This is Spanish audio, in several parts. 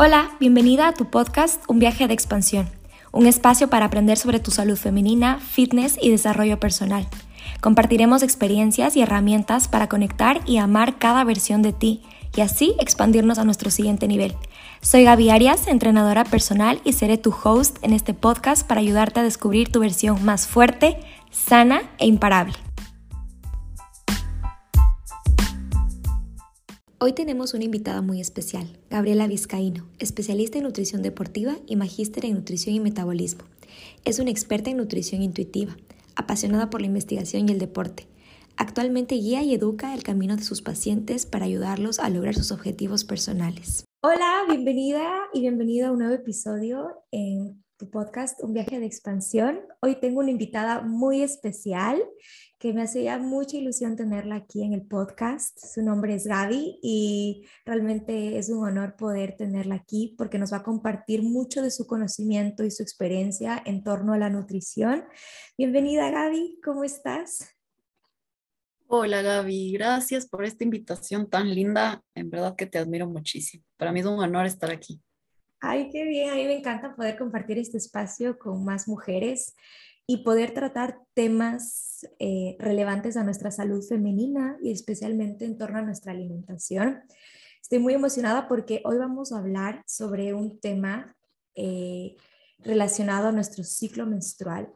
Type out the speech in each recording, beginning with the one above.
Hola, bienvenida a tu podcast Un viaje de expansión, un espacio para aprender sobre tu salud femenina, fitness y desarrollo personal. Compartiremos experiencias y herramientas para conectar y amar cada versión de ti y así expandirnos a nuestro siguiente nivel. Soy Gaby Arias, entrenadora personal y seré tu host en este podcast para ayudarte a descubrir tu versión más fuerte, sana e imparable. Hoy tenemos una invitada muy especial, Gabriela Vizcaíno, especialista en nutrición deportiva y magíster en nutrición y metabolismo. Es una experta en nutrición intuitiva, apasionada por la investigación y el deporte. Actualmente guía y educa el camino de sus pacientes para ayudarlos a lograr sus objetivos personales. Hola, bienvenida y bienvenido a un nuevo episodio en tu podcast Un viaje de expansión. Hoy tengo una invitada muy especial que me hacía mucha ilusión tenerla aquí en el podcast. Su nombre es Gaby y realmente es un honor poder tenerla aquí porque nos va a compartir mucho de su conocimiento y su experiencia en torno a la nutrición. Bienvenida Gaby, ¿cómo estás? Hola Gaby, gracias por esta invitación tan linda. En verdad que te admiro muchísimo. Para mí es un honor estar aquí. Ay, qué bien, a mí me encanta poder compartir este espacio con más mujeres y poder tratar temas eh, relevantes a nuestra salud femenina y especialmente en torno a nuestra alimentación. Estoy muy emocionada porque hoy vamos a hablar sobre un tema eh, relacionado a nuestro ciclo menstrual.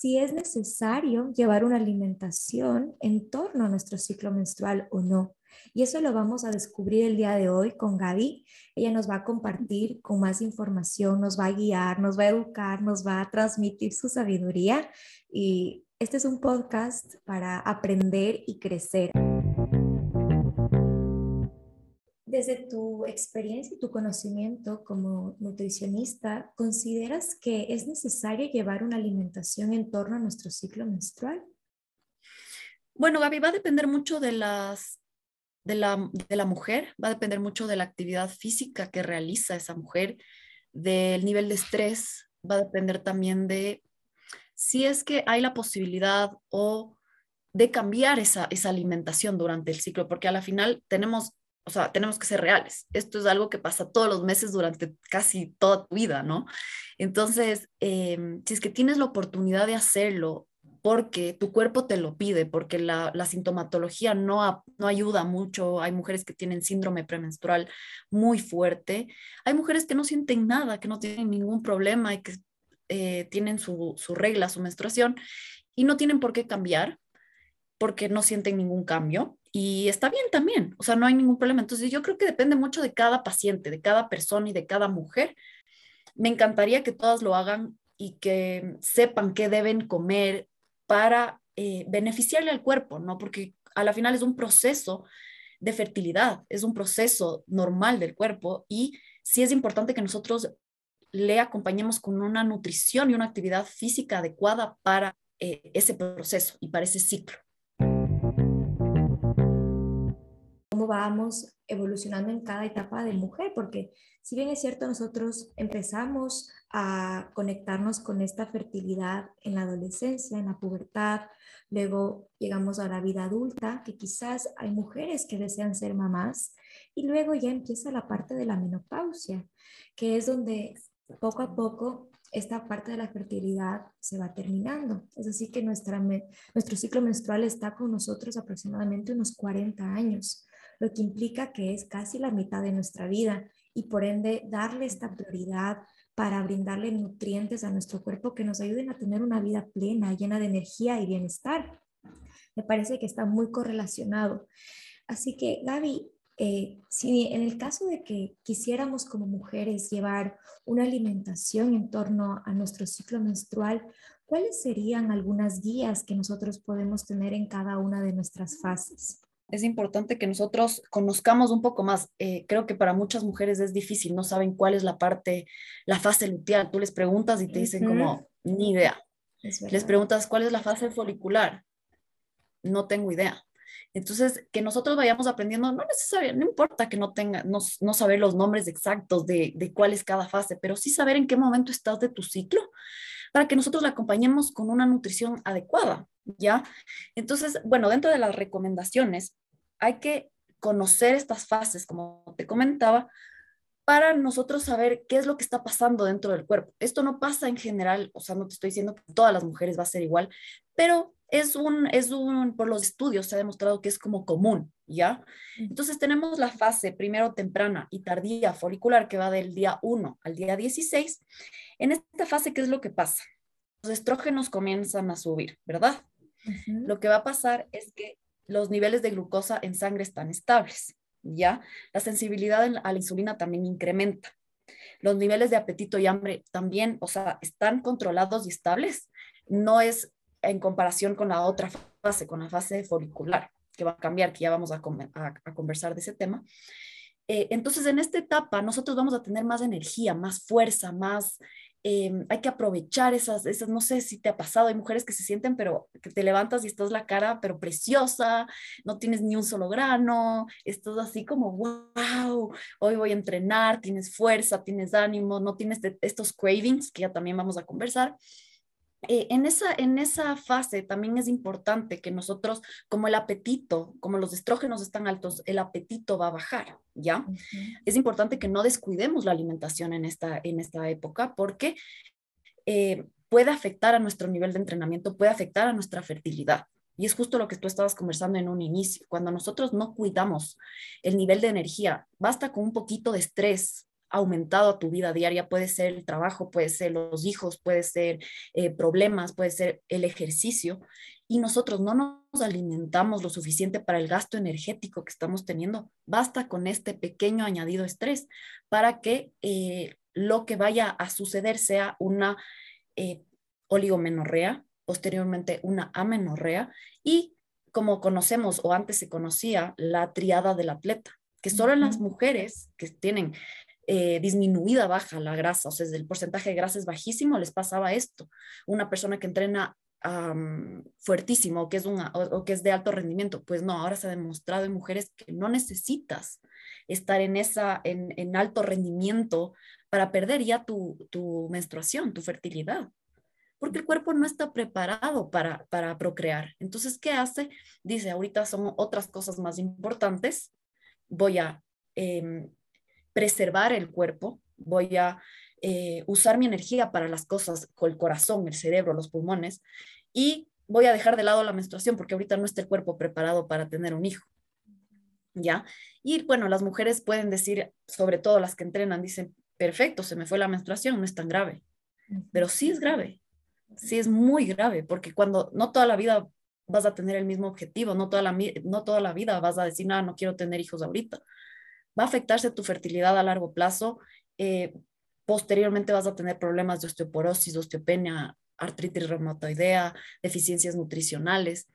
Si es necesario llevar una alimentación en torno a nuestro ciclo menstrual o no. Y eso lo vamos a descubrir el día de hoy con Gaby. Ella nos va a compartir con más información, nos va a guiar, nos va a educar, nos va a transmitir su sabiduría. Y este es un podcast para aprender y crecer. Desde tu experiencia y tu conocimiento como nutricionista, ¿consideras que es necesario llevar una alimentación en torno a nuestro ciclo menstrual? Bueno, Gaby, va a depender mucho de las de la, mujer, va a depender mucho de la actividad física que realiza esa mujer, del nivel de estrés, va a depender también de si es que hay la posibilidad o de cambiar esa, esa alimentación durante el ciclo, porque a la final tenemos, o sea, tenemos que ser reales. Esto es algo que pasa todos los meses durante casi toda tu vida, ¿no? Entonces, em, si es que tienes la oportunidad de hacerlo porque tu cuerpo te lo pide, porque la, sintomatología no, no ayuda mucho. Hay mujeres que tienen síndrome premenstrual muy fuerte. Hay mujeres que no sienten nada, que no tienen ningún problema y que eh, tienen su, su regla, su menstruación y no tienen por qué cambiar porque no sienten ningún cambio y está bien también, o sea, no hay ningún problema. Entonces yo creo que depende mucho de cada paciente, de cada persona y de cada mujer. Me encantaría que todas lo hagan y que sepan qué deben comer, para eh, beneficiarle al cuerpo, ¿no? Porque a la final es un proceso de fertilidad, es un proceso normal del cuerpo y sí es importante que nosotros le acompañemos con una nutrición y una actividad física adecuada para eh, ese proceso y para ese ciclo. ¿Cómo vamos evolucionando en cada etapa de mujer? Porque si bien es cierto, nosotros empezamos a conectarnos con esta fertilidad en la adolescencia, en la pubertad, luego llegamos a la vida adulta, que quizás hay mujeres que desean ser mamás, y luego ya empieza la parte de la menopausia, que es donde poco a poco esta parte de la fertilidad se va terminando. Es así que nuestra, nuestro ciclo menstrual está con nosotros aproximadamente unos 40 años, lo que implica que es casi la mitad de nuestra vida y por ende darle esta prioridad para brindarle nutrientes a nuestro cuerpo que nos ayuden a tener una vida plena, llena de energía y bienestar. Me parece que está muy correlacionado. Así que, Gaby, eh, si en el caso de que quisiéramos como mujeres llevar una alimentación en torno a nuestro ciclo menstrual, ¿cuáles serían algunas guías que nosotros podemos tener en cada una de nuestras fases? Es importante que nosotros conozcamos un poco más. Eh, creo que para muchas mujeres es difícil, no saben cuál es la parte, la fase luteal. Tú les preguntas y te dicen como, ni idea. Les preguntas cuál es la fase folicular. No tengo idea. Entonces, que nosotros vayamos aprendiendo, no necesariamente, no importa que no tenga, no, no saber los nombres exactos de, de cuál es cada fase, pero sí saber en qué momento estás de tu ciclo para que nosotros la acompañemos con una nutrición adecuada, ¿ya? Entonces, bueno, dentro de las recomendaciones, hay que conocer estas fases, como te comentaba, para nosotros saber qué es lo que está pasando dentro del cuerpo. Esto no pasa en general, o sea, no te estoy diciendo que todas las mujeres va a ser igual, pero es un, es un, por los estudios se ha demostrado que es como común, ¿ya? Entonces tenemos la fase primero temprana y tardía folicular que va del día 1 al día 16. En esta fase, ¿qué es lo que pasa? Los estrógenos comienzan a subir, ¿verdad? Lo que va a pasar es que los niveles de glucosa en sangre están estables, ¿ya? La sensibilidad a la insulina también incrementa. Los niveles de apetito y hambre también, o sea, están controlados y estables. No es en comparación con la otra fase, con la fase folicular, que va a cambiar, que ya vamos a, conversar de ese tema. Eh, entonces, en esta etapa, nosotros vamos a tener más energía, más fuerza, más Em, hay que aprovechar esas, esas, no sé si te ha pasado, hay mujeres que se sienten, pero que te levantas y estás la cara, pero preciosa, no tienes ni un solo grano, estás así como, wow, hoy voy a entrenar, tienes fuerza, tienes ánimo, no tienes estos cravings, que ya también vamos a conversar. Eh, en, esa, en esa fase también es importante que nosotros, como el apetito, como los estrógenos están altos, el apetito va a bajar, ¿ya? Es importante que no descuidemos la alimentación en esta, en esta época porque eh, puede afectar a nuestro nivel de entrenamiento, puede afectar a nuestra fertilidad. Y es justo lo que tú estabas conversando en un inicio. Cuando nosotros no cuidamos el nivel de energía, basta con un poquito de estrés, aumentado a tu vida diaria. Puede ser el trabajo, puede ser los hijos, puede ser eh, problemas, puede ser el ejercicio. Y nosotros no nos alimentamos lo suficiente para el gasto energético que estamos teniendo. Basta con este pequeño añadido estrés para que eh, lo que vaya a suceder sea una eh, oligomenorrea, posteriormente una amenorrea y como conocemos o antes se conocía la triada del atleta, que solo en las mujeres que tienen eh, disminuida baja la grasa, o sea, el porcentaje de grasa es bajísimo, les pasaba esto. Una persona que entrena fuertísimo o que, es de alto rendimiento, pues no, ahora se ha demostrado en mujeres que no necesitas estar en, esa, en, alto rendimiento para perder ya tu, tu, menstruación, tu fertilidad, porque el cuerpo no está preparado para, para procrear. Entonces, ¿qué hace? Dice, ahorita son otras cosas más importantes, voy a em, preservar el cuerpo, voy a eh, usar mi energía para las cosas con el corazón, el cerebro, los pulmones, y voy a dejar de lado la menstruación porque ahorita no está el cuerpo preparado para tener un hijo. ¿Ya? Y bueno, las mujeres pueden decir, sobre todo las que entrenan, dicen, perfecto, se me fue la menstruación, no es tan grave. Pero sí es grave, sí es muy grave, porque cuando no toda la vida vas a tener el mismo objetivo, no toda la, no toda la vida vas a decir, nada, no quiero tener hijos ahorita va a afectarse tu fertilidad a largo plazo. Eh, posteriormente vas a tener problemas de osteoporosis, osteopenia, artritis reumatoidea, deficiencias nutricionales.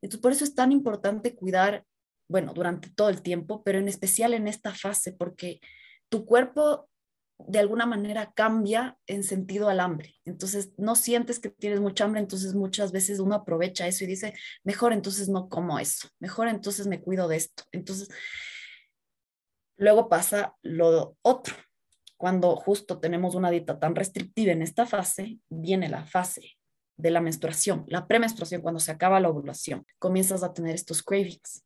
Entonces, por eso es tan importante cuidar, bueno, durante todo el tiempo, pero en especial en esta fase, porque tu cuerpo de alguna manera cambia en sentido al hambre. Entonces, no sientes que tienes mucha hambre, entonces muchas veces uno aprovecha eso y dice, mejor entonces no como eso, mejor entonces me cuido de esto. Entonces, Luego pasa lo otro. Cuando justo tenemos una dieta tan restrictiva en esta fase, viene la fase de la menstruación, la premenstruación, cuando se acaba la ovulación, comienzas a tener estos cravings.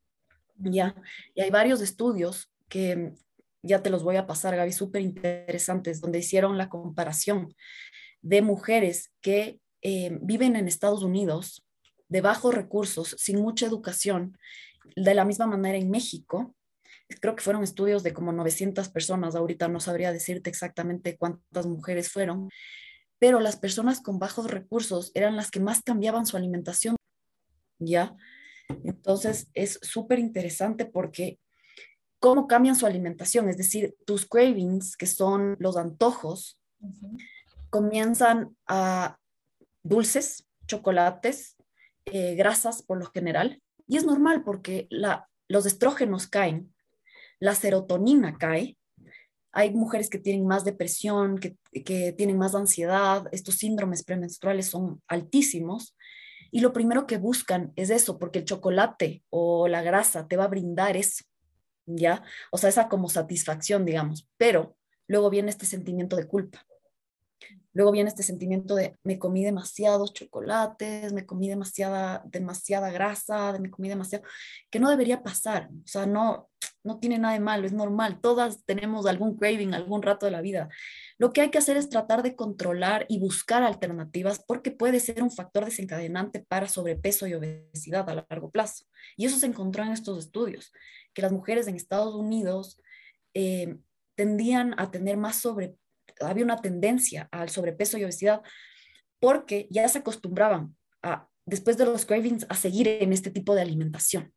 ¿ya? Y hay varios estudios que ya te los voy a pasar, Gaby, súper interesantes, donde hicieron la comparación de mujeres que eh, viven en Estados Unidos de bajos recursos, sin mucha educación, de la misma manera en México, creo que fueron estudios de como 900 personas, ahorita no sabría decirte exactamente cuántas mujeres fueron, pero las personas con bajos recursos eran las que más cambiaban su alimentación, ¿ya? Entonces es súper interesante porque cómo cambian su alimentación, es decir, tus cravings, que son los antojos, comienzan a dulces, chocolates, eh, grasas por lo general, y es normal porque la, los estrógenos caen la serotonina cae. Hay mujeres que tienen más depresión, que, tienen más ansiedad, estos síndromes premenstruales son altísimos. Y lo primero que buscan es eso, porque el chocolate o la grasa te va a brindar eso, ¿ya? O sea, esa como satisfacción, digamos. Pero luego viene este sentimiento de culpa. Luego viene este sentimiento de me comí demasiados chocolates, me comí demasiada, demasiada grasa, me comí demasiado, que no debería pasar. O sea, no, no tiene nada de malo, es normal, todas tenemos algún craving, algún rato de la vida. Lo que hay que hacer es tratar de controlar y buscar alternativas porque puede ser un factor desencadenante para sobrepeso y obesidad a largo plazo. Y eso se encontró en estos estudios, que las mujeres en Estados Unidos eh, tendían a tener más sobre, había una tendencia al sobrepeso y obesidad porque ya se acostumbraban a, después de los cravings a seguir en este tipo de alimentación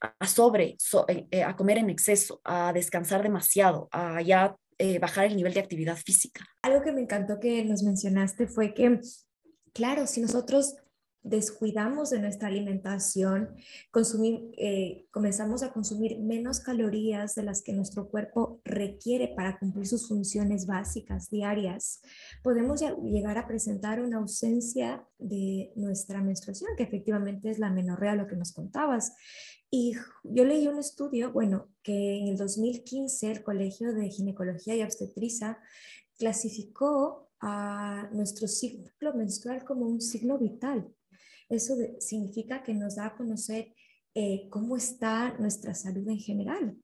a sobre, eh, eh, a comer en exceso, a descansar demasiado, a ya eh, bajar el nivel de actividad física. Algo que me encantó que nos mencionaste fue que, claro, si nosotros descuidamos de nuestra alimentación, consumir, comenzamos a consumir menos calorías de las que nuestro cuerpo requiere para cumplir sus funciones básicas diarias, podemos llegar a presentar una ausencia de nuestra menstruación, que efectivamente es la menorrea, lo que nos contabas. Y yo leí un estudio, bueno, que en el 2015 el Colegio de Ginecología y Obstetricia clasificó a nuestro ciclo menstrual como un signo vital. Eso significa que nos da a conocer eh, cómo está nuestra salud en general.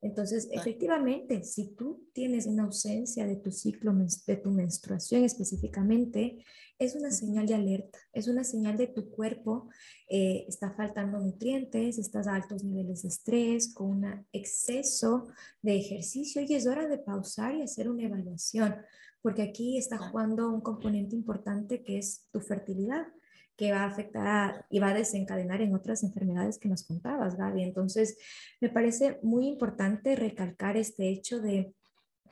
Entonces, efectivamente, si tú tienes una ausencia de tu ciclo, de tu menstruación específicamente, es una señal de alerta, es una señal de tu cuerpo, eh, está faltando nutrientes, estás a altos niveles de estrés, con un exceso de ejercicio y es hora de pausar y hacer una evaluación, porque aquí está jugando un componente importante que es tu fertilidad que va a afectar y va a desencadenar en otras enfermedades que nos contabas, Gaby. Entonces, me parece muy importante recalcar este hecho de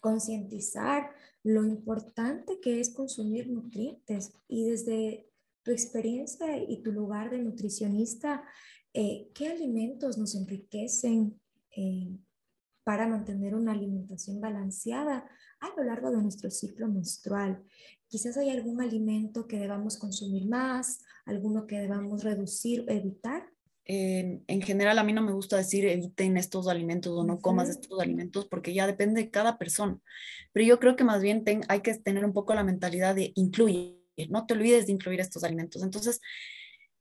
concientizar lo importante que es consumir nutrientes y desde tu experiencia y tu lugar de nutricionista, eh, ¿qué alimentos nos enriquecen eh, para mantener una alimentación balanceada a lo largo de nuestro ciclo menstrual? Quizás hay algún alimento que debamos consumir más, alguno que debamos reducir o evitar. en general, a mí no me gusta decir eviten estos alimentos o no comas estos alimentos porque ya depende de cada persona. Pero yo creo que más bien hay que tener un poco la mentalidad de incluir, no te olvides de incluir estos alimentos. Entonces,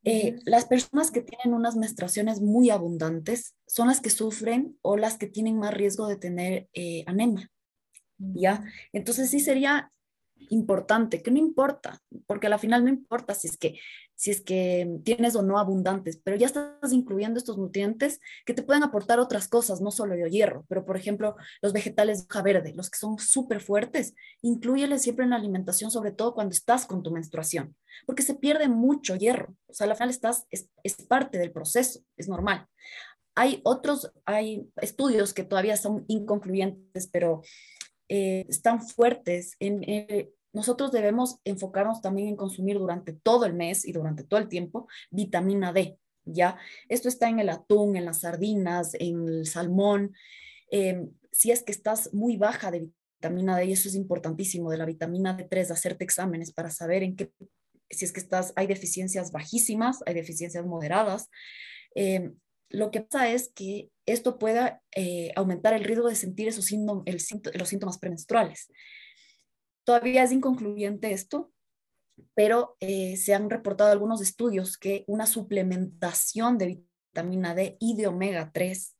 eh, las personas que tienen unas menstruaciones muy abundantes son las que sufren o las que tienen más riesgo de tener eh, anemia. ¿Ya? Entonces sí sería importante, que no importa, porque al final no importa si es que si es que tienes o no abundantes, pero ya estás incluyendo estos nutrientes que te pueden aportar otras cosas, no solo el hierro, pero por ejemplo, los vegetales de hoja verde, los que son súper fuertes, incluyeles siempre en la alimentación, sobre todo cuando estás con tu menstruación, porque se pierde mucho hierro, o sea, al final estás, es, parte del proceso, es normal. Hay otros, hay estudios que todavía son inconcluyentes, pero eh, están fuertes en, eh, nosotros debemos enfocarnos también en consumir durante todo el mes y durante todo el tiempo vitamina D, ¿ya? Esto está en el atún, en las sardinas, en el salmón. Em, si es que estás muy baja de vitamina D, y eso es importantísimo, de la vitamina D3, hacerte exámenes para saber en qué, si es que estás, hay deficiencias bajísimas, hay deficiencias moderadas. Em, lo que pasa es que esto pueda eh, aumentar el riesgo de sentir esos los síntomas premenstruales. Todavía es inconcluyente esto, pero eh, se han reportado algunos estudios que una suplementación de vitamina D y de omega 3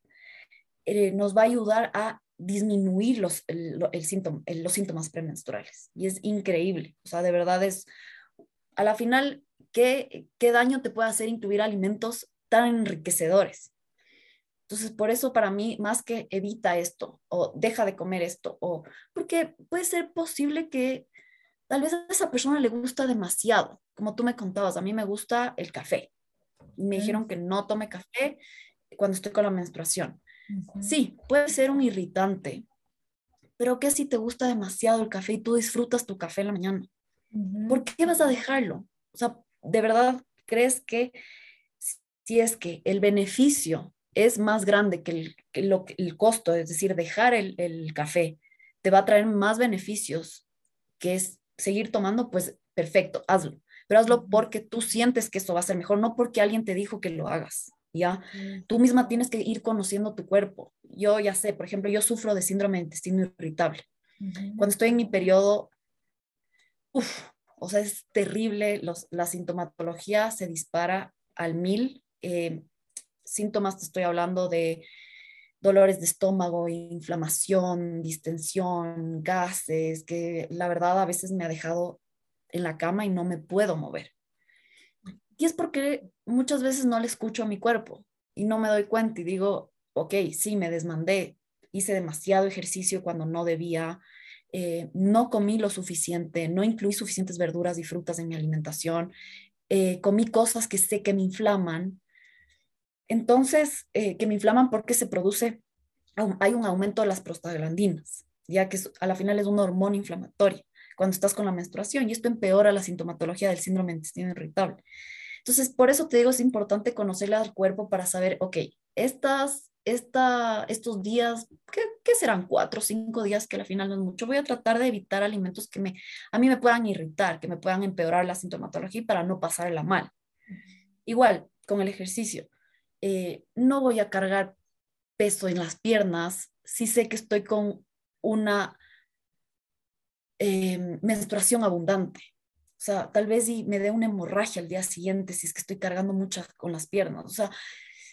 eh, nos va a ayudar a disminuir los, los síntomas premenstruales. Y es increíble. O sea, de verdad es, a la final, ¿qué, qué daño te puede hacer incluir alimentos tan enriquecedores? Entonces, por eso para mí, más que evita esto o deja de comer esto, o porque puede ser posible que tal vez a esa persona le gusta demasiado, como tú me contabas, a mí me gusta el café. Y me dijeron que no tome café cuando estoy con la menstruación. Sí, puede ser un irritante, pero ¿qué si te gusta demasiado el café y tú disfrutas tu café en la mañana? ¿Por qué vas a dejarlo? O sea, ¿de verdad crees que si es que el beneficio es más grande que el, el costo, es decir, dejar el, el, café te va a traer más beneficios que es seguir tomando, pues perfecto, hazlo. Pero hazlo porque tú sientes que eso va a ser mejor, no porque alguien te dijo que lo hagas. ¿ya? Tú misma tienes que ir conociendo tu cuerpo. Yo ya sé, por ejemplo, yo sufro de síndrome de intestino irritable. Cuando estoy en mi periodo, uff, o sea, es terrible, los, la sintomatología se dispara al mil. Eh, síntomas, te estoy hablando de dolores de estómago, inflamación, distensión, gases, que la verdad a veces me ha dejado en la cama y no me puedo mover. Y es porque muchas veces no le escucho a mi cuerpo y no me doy cuenta y digo, ok, sí, me desmandé, hice demasiado ejercicio cuando no debía, eh, no comí lo suficiente, no incluí suficientes verduras y frutas en mi alimentación, eh, comí cosas que sé que me inflaman. Entonces, eh, que me inflaman porque se produce, hay un aumento de las prostaglandinas, ya que a la final es una hormona inflamatoria cuando estás con la menstruación y esto empeora la sintomatología del síndrome intestino irritable. Entonces, por eso te digo, es importante conocerle al cuerpo para saber, ok, estas, esta, estos días, ¿qué, ¿qué, serán? Cuatro o cinco días, que al final no es mucho. Voy a tratar de evitar alimentos que me, a mí me puedan irritar, que me puedan empeorar la sintomatología para no pasarla mal. Igual, con el ejercicio, eh, no voy a cargar peso en las piernas si sé que estoy con una eh, menstruación abundante o sea, tal vez y me dé una hemorragia al día siguiente si es que estoy cargando mucho con las piernas. O sea,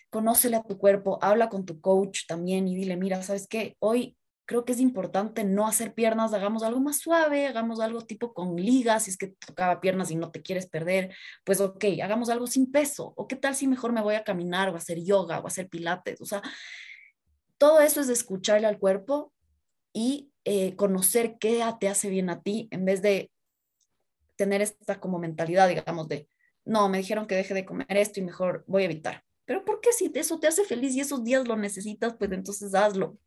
conócele a tu cuerpo, habla con tu coach también y dile, mira, ¿sabes qué? Hoy creo que es importante no hacer piernas, hagamos algo más suave, hagamos algo tipo con ligas, si es que tocaba piernas y no te quieres perder, pues ok, hagamos algo sin peso. O qué tal si mejor me voy a caminar o a hacer yoga o a hacer pilates. O sea, todo eso es escucharle al cuerpo y eh, conocer qué te hace bien a ti en vez de tener esta como mentalidad, digamos, de, no, me dijeron que deje de comer esto y mejor voy a evitar. Pero ¿por qué si eso te hace feliz y esos días lo necesitas, pues entonces hazlo?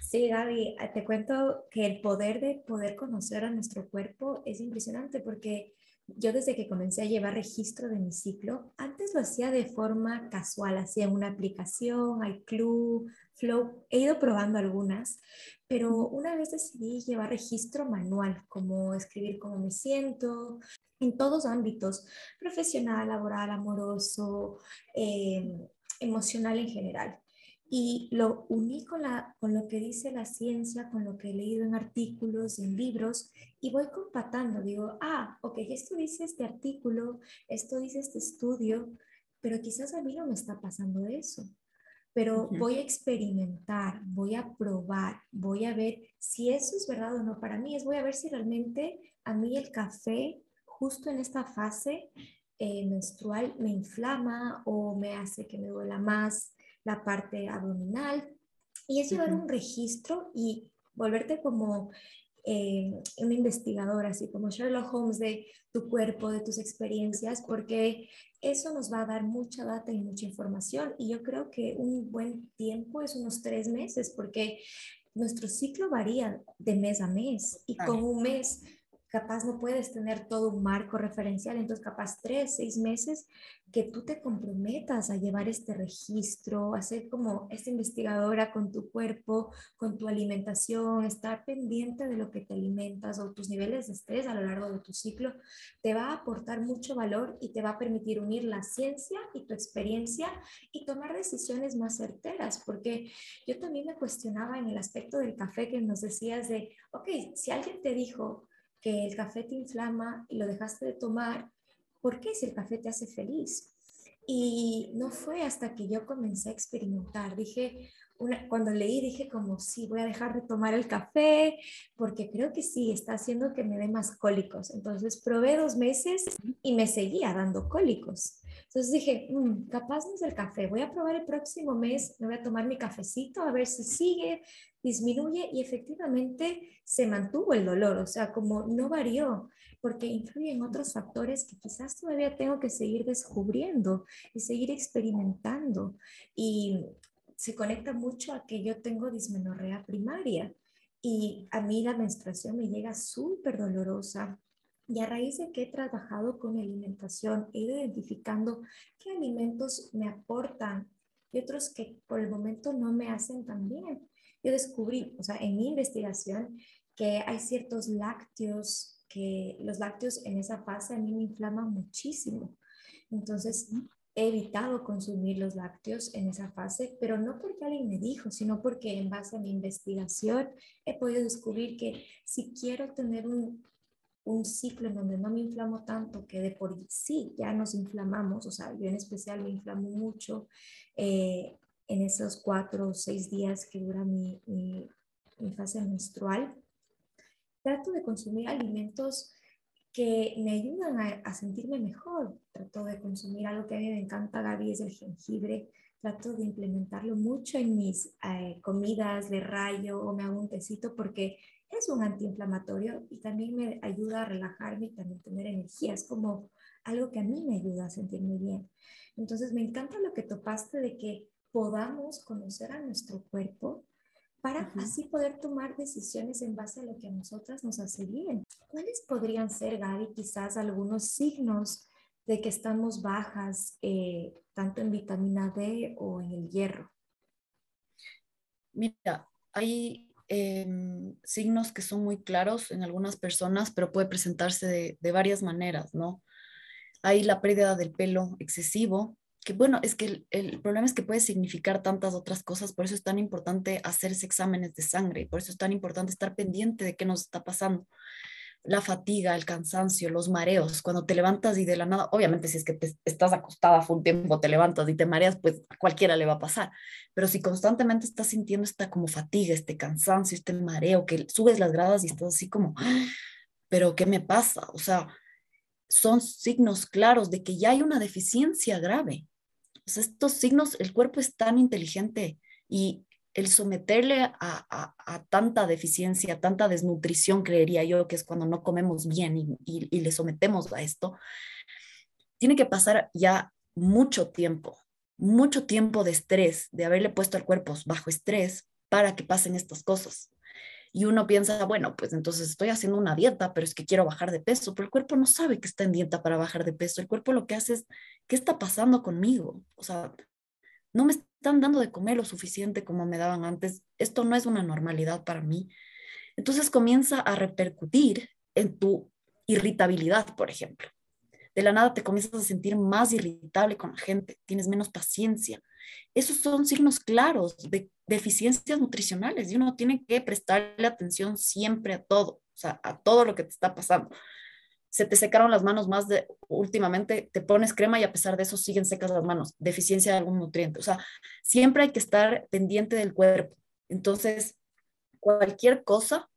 Sí, Gaby, te cuento que el poder de poder conocer a nuestro cuerpo es impresionante porque yo desde que comencé a llevar registro de mi ciclo, antes lo hacía de forma casual, hacía una aplicación, iClub, Flow, he ido probando algunas, pero una vez decidí llevar registro manual, como escribir cómo me siento, en todos ámbitos, profesional, laboral, amoroso, eh, emocional en general. Y lo uní con, la, con lo que dice la ciencia, con lo que he leído en artículos, en libros, y voy compatando. Digo, ah, ok, esto dice este artículo, esto dice este estudio, pero quizás a mí no me está pasando eso pero voy a experimentar, voy a probar, voy a ver si eso es verdad o no para mí, es voy a ver si realmente a mí el café justo en esta fase eh, menstrual me inflama o me hace que me duela más la parte abdominal. Y es llevar un registro y volverte como eh, una investigadora, así como Sherlock Holmes de tu cuerpo, de tus experiencias, porque eso nos va a dar mucha data y mucha información. Y yo creo que un buen tiempo es unos tres meses, porque nuestro ciclo varía de mes a mes y con un mes capaz no puedes tener todo un marco referencial, entonces capaz tres, seis meses que tú te comprometas a llevar este registro, a ser como esta investigadora con tu cuerpo, con tu alimentación, estar pendiente de lo que te alimentas o tus niveles de estrés a lo largo de tu ciclo, te va a aportar mucho valor y te va a permitir unir la ciencia y tu experiencia y tomar decisiones más certeras, porque yo también me cuestionaba en el aspecto del café que nos decías de, ok, si alguien te dijo, que el café te inflama y lo dejaste de tomar, ¿por qué si el café te hace feliz? Y no fue hasta que yo comencé a experimentar. Dije, una, cuando leí dije como, sí, voy a dejar de tomar el café porque creo que sí, está haciendo que me dé más cólicos. Entonces probé dos meses y me seguía dando cólicos. Entonces dije, mm, capaz no es el café, voy a probar el próximo mes, me voy a tomar mi cafecito a ver si sigue, disminuye y efectivamente se mantuvo el dolor, o sea, como no varió, porque influyen otros factores que quizás todavía tengo que seguir descubriendo y seguir experimentando. Y se conecta mucho a que yo tengo dismenorrea primaria y a mí la menstruación me llega súper dolorosa. Y a raíz de que he trabajado con alimentación, he ido identificando qué alimentos me aportan y otros que por el momento no me hacen tan bien yo descubrí, o sea, en mi investigación, que hay ciertos lácteos, que los lácteos en esa fase a mí me inflaman muchísimo. Entonces, he evitado consumir los lácteos en esa fase, pero no porque alguien me dijo, sino porque en base a mi investigación he podido descubrir que si quiero tener un, un ciclo en donde no me inflamo tanto, que de por sí ya nos inflamamos, o sea, yo en especial me inflamo mucho, eh, en esos cuatro o seis días que dura mi, mi, fase menstrual. Trato de consumir alimentos que me ayudan a, sentirme mejor. Trato de consumir algo que a mí me encanta, Gaby, es el jengibre. Trato de implementarlo mucho en mis eh, comidas de rayo o me hago un tecito porque es un antiinflamatorio y también me ayuda a relajarme y también tener energía. Es como algo que a mí me ayuda a sentirme bien. Entonces me encanta lo que topaste de que podamos conocer a nuestro cuerpo para así poder tomar decisiones en base a lo que a nosotras nos hace bien. ¿Cuáles podrían ser, Gaby, quizás algunos signos de que estamos bajas eh, tanto en vitamina D o en el hierro? Mira, hay em, signos que son muy claros en algunas personas, pero puede presentarse de, de varias maneras, ¿no? Hay la pérdida del pelo excesivo, que bueno, es que el, problema es que puede significar tantas otras cosas, por eso es tan importante hacerse exámenes de sangre, por eso es tan importante estar pendiente de qué nos está pasando. La fatiga, el cansancio, los mareos, cuando te levantas y de la nada, obviamente si es que te estás acostada un tiempo, te levantas y te mareas, pues a cualquiera le va a pasar, pero si constantemente estás sintiendo esta como fatiga, este cansancio, este mareo, que subes las gradas y estás así como, pero ¿qué me pasa? O sea, son signos claros de que ya hay una deficiencia grave. Estos signos, el cuerpo es tan inteligente y el someterle a, tanta deficiencia, a tanta desnutrición, creería yo, que es cuando no comemos bien y, y le sometemos a esto, tiene que pasar ya mucho tiempo, mucho tiempo de estrés, de haberle puesto al cuerpo bajo estrés para que pasen estas cosas y uno piensa, bueno, pues entonces estoy haciendo una dieta, pero es que quiero bajar de peso, pero el cuerpo no sabe que está en dieta para bajar de peso. El cuerpo lo que hace es, ¿qué está pasando conmigo? O sea, no me están dando de comer lo suficiente como me daban antes. Esto no es una normalidad para mí. Entonces comienza a repercutir en tu irritabilidad, por ejemplo. De la nada te comienzas a sentir más irritable con la gente, tienes menos paciencia, esos son signos claros de deficiencias nutricionales y uno tiene que prestarle atención siempre a todo, o sea, a todo lo que te está pasando. Se te secaron las manos más de últimamente, te pones crema y a pesar de eso siguen secas las manos, deficiencia de algún nutriente. O sea, siempre hay que estar pendiente del cuerpo. Entonces, cualquier cosa,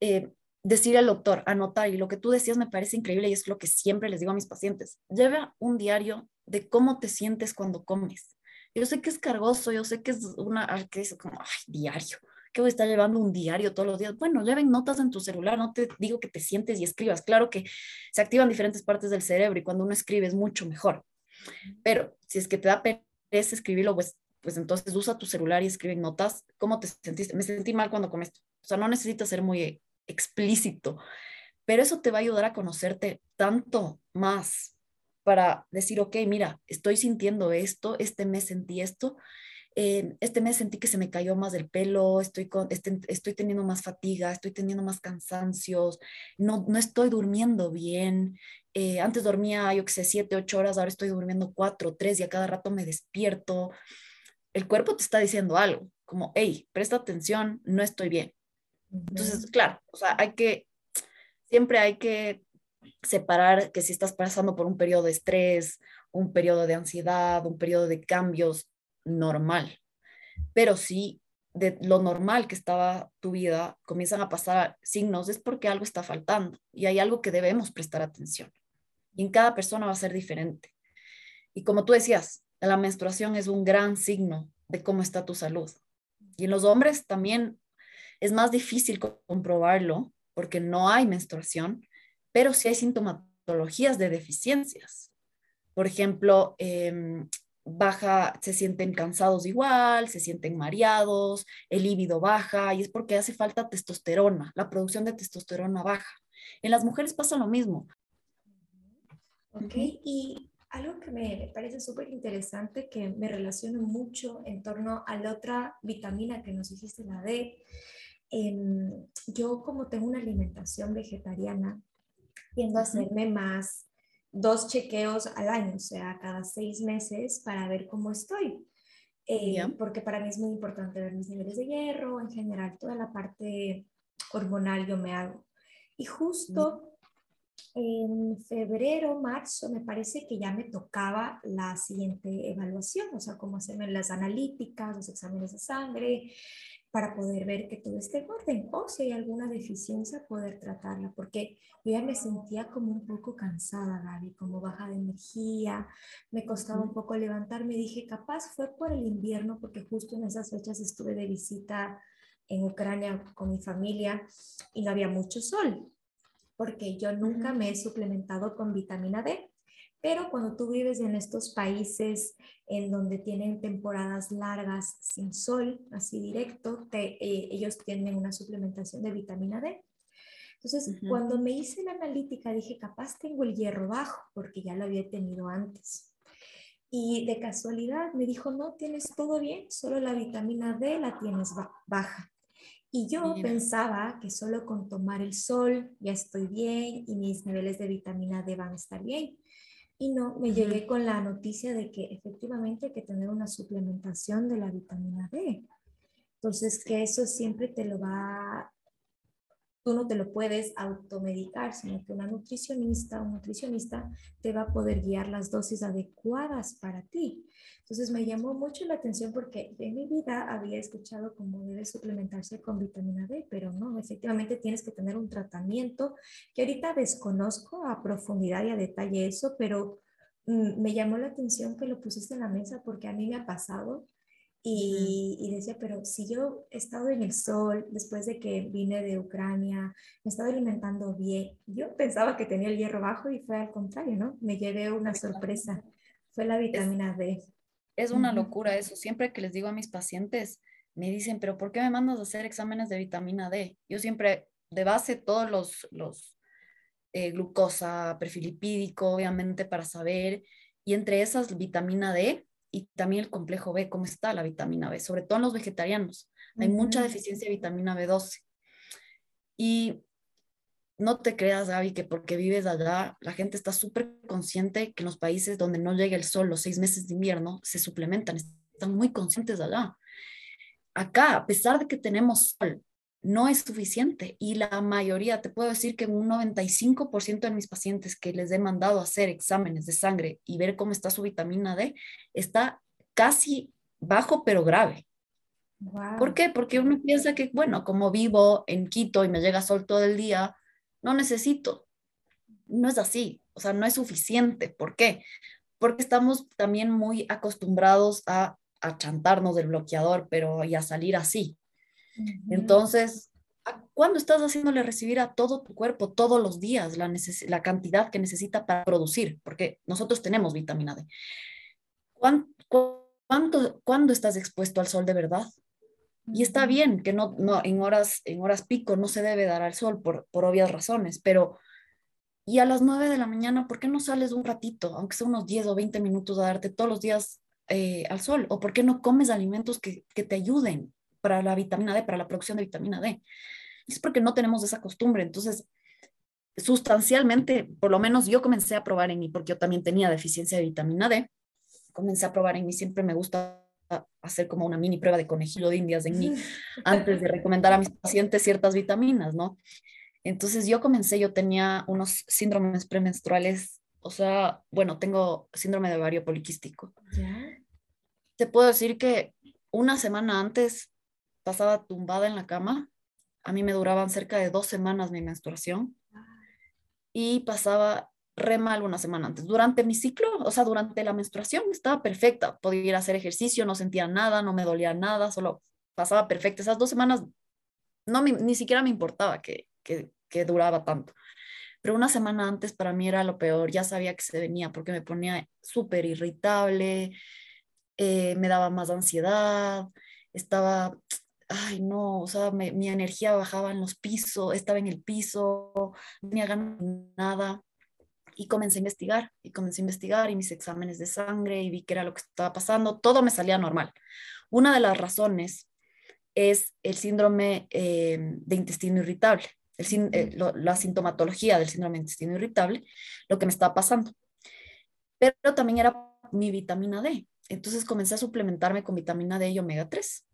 eh, decir al doctor, anotar, y lo que tú decías me parece increíble y es lo que siempre les digo a mis pacientes, lleva un diario de cómo te sientes cuando comes. Yo sé que es cargoso, yo sé que es una, que es como, ay, diario, que voy a estar llevando un diario todos los días. Bueno, lleven notas en tu celular, no te digo que te sientes y escribas. Claro que se activan diferentes partes del cerebro y cuando uno escribe es mucho mejor. Pero si es que te da pereza escribirlo, pues, pues entonces usa tu celular y escribe notas. ¿Cómo te sentiste? Me sentí mal cuando comí esto. O sea, no necesitas ser muy explícito, pero eso te va a ayudar a conocerte tanto más para decir, ok, mira, estoy sintiendo esto, este mes sentí esto, eh, este mes sentí que se me cayó más el pelo, estoy, con, este, estoy teniendo más fatiga, estoy teniendo más cansancios, no, no estoy durmiendo bien. Eh, antes dormía, yo que sé, siete, ocho horas, ahora estoy durmiendo cuatro, tres y a cada rato me despierto. El cuerpo te está diciendo algo, como, hey, presta atención, no estoy bien. Entonces, claro, o sea, hay que, siempre hay que separar que si estás pasando por un periodo de estrés, un periodo de ansiedad, un periodo de cambios, normal. Pero si de lo normal que estaba tu vida comienzan a pasar signos, es porque algo está faltando y hay algo que debemos prestar atención. Y en cada persona va a ser diferente. Y como tú decías, la menstruación es un gran signo de cómo está tu salud. Y en los hombres también es más difícil comprobarlo porque no hay menstruación, pero sí hay sintomatologías de deficiencias. Por ejemplo, em, baja, se sienten cansados igual, se sienten mareados, el líbido baja y es porque hace falta testosterona, la producción de testosterona baja. En las mujeres pasa lo mismo. Ok, y algo que me parece súper interesante, que me relaciono mucho en torno a la otra vitamina que nos dijiste, la D. Em, yo como tengo una alimentación vegetariana, tiendo a hacerme más dos chequeos al año, o sea, cada seis meses para ver cómo estoy. Eh, porque para mí es muy importante ver mis niveles de hierro, en general, toda la parte hormonal yo me hago. Y justo en febrero, marzo, me parece que ya me tocaba la siguiente evaluación, o sea, cómo hacerme las analíticas, los exámenes de sangre, para poder ver que todo esté en orden o si hay alguna deficiencia poder tratarla, porque yo ya me sentía como un poco cansada, Gaby, como baja de energía, me costaba un poco levantarme, dije, capaz fue por el invierno, porque justo en esas fechas estuve de visita en Ucrania con mi familia y no había mucho sol, porque yo nunca me he suplementado con vitamina D. Pero cuando tú vives en estos países en donde tienen temporadas largas sin sol, así directo, eh, ellos tienen una suplementación de vitamina D. Entonces, cuando me hice la analítica, dije, capaz tengo el hierro bajo, porque ya lo había tenido antes. Y de casualidad me dijo, no, tienes todo bien, solo la vitamina D la tienes baja. Y yo pensaba que solo con tomar el sol ya estoy bien y mis niveles de vitamina D van a estar bien. Y no, me llegué con la noticia de que efectivamente hay que tener una suplementación de la vitamina D. Entonces, que eso siempre te lo va tú no te lo puedes automedicar, sino que una nutricionista o nutricionista te va a poder guiar las dosis adecuadas para ti. Entonces me llamó mucho la atención porque en mi vida había escuchado cómo debe suplementarse con vitamina D, pero no, efectivamente tienes que tener un tratamiento que ahorita desconozco a profundidad y a detalle eso, pero mm, me llamó la atención que lo pusiste en la mesa porque a mí me ha pasado y, decía, pero si yo he estado en el sol después de que vine de Ucrania, me he estado alimentando bien, yo pensaba que tenía el hierro bajo y fue al contrario, ¿no? Me llevé una sorpresa, fue la vitamina D. Es una locura eso. Siempre que les digo a mis pacientes, me dicen, pero ¿por qué me mandas a hacer exámenes de vitamina D? Yo siempre, de base, todos los, los eh, glucosa, perfil lipídico, obviamente, para saber, y entre esas vitamina D, y también el complejo B, cómo está la vitamina B, sobre todo en los vegetarianos. Hay mucha deficiencia de vitamina B12. Y no te creas, Gaby, que porque vives allá, la gente está súper consciente que en los países donde no llega el sol los seis meses de invierno, se suplementan, están muy conscientes allá. Acá, a pesar de que tenemos sol, no es suficiente y la mayoría, te puedo decir que un 95% de mis pacientes que les he mandado a hacer exámenes de sangre y ver cómo está su vitamina D, está casi bajo pero grave. ¿Por qué? Porque uno piensa que, bueno, como vivo en Quito y me llega sol todo el día, no necesito. No es así, o sea, no es suficiente. ¿Por qué? Porque estamos también muy acostumbrados a, a chantarnos del bloqueador, pero y a salir así. Entonces, ¿cuándo estás haciéndole recibir a todo tu cuerpo todos los días la, la cantidad que necesita para producir? Porque nosotros tenemos vitamina D. ¿Cuánto, ¿Cuándo estás expuesto al sol de verdad? Y está bien que no, no en, horas, en horas pico no se debe dar al sol por, por obvias razones, pero y a las 9 de la mañana, ¿por qué no sales un ratito, aunque sea unos 10 o 20 minutos a darte todos los días eh, al sol? ¿O por qué no comes alimentos que, que, te ayuden? Para la vitamina D, para la producción de vitamina D. Es porque no tenemos esa costumbre. Entonces, sustancialmente, por lo menos yo comencé a probar en mí, porque yo también tenía deficiencia de vitamina D, comencé a probar en mí, siempre me gusta hacer como una mini prueba de conejillo de indias en mí antes de recomendar a mis pacientes ciertas vitaminas, ¿no? Entonces yo comencé, yo tenía unos síndromes premenstruales, o sea, bueno, tengo síndrome de ovario poliquístico. Te puedo decir que una semana antes pasaba tumbada en la cama. A mí me duraban cerca de dos semanas mi menstruación y pasaba re mal una semana antes. Durante mi ciclo, o sea, durante la menstruación estaba perfecta. Podía ir a hacer ejercicio, no sentía nada, no me dolía nada, solo pasaba perfecta. Esas dos semanas no ni siquiera me importaba que, que, duraba tanto. Pero una semana antes para mí era lo peor, ya sabía que se venía porque me ponía súper irritable, eh, me daba más ansiedad, estaba ay no, o sea, mi energía bajaba en los pisos, estaba en el piso, no tenía ganas de nada. Y comencé a investigar, y comencé a investigar, y mis exámenes de sangre, y vi que era lo que estaba pasando, todo me salía normal. Una de las razones es el síndrome eh, de intestino irritable, el, eh, la sintomatología del síndrome de intestino irritable, lo que me estaba pasando. Pero también era mi vitamina D. Entonces comencé a suplementarme con vitamina D y omega 3.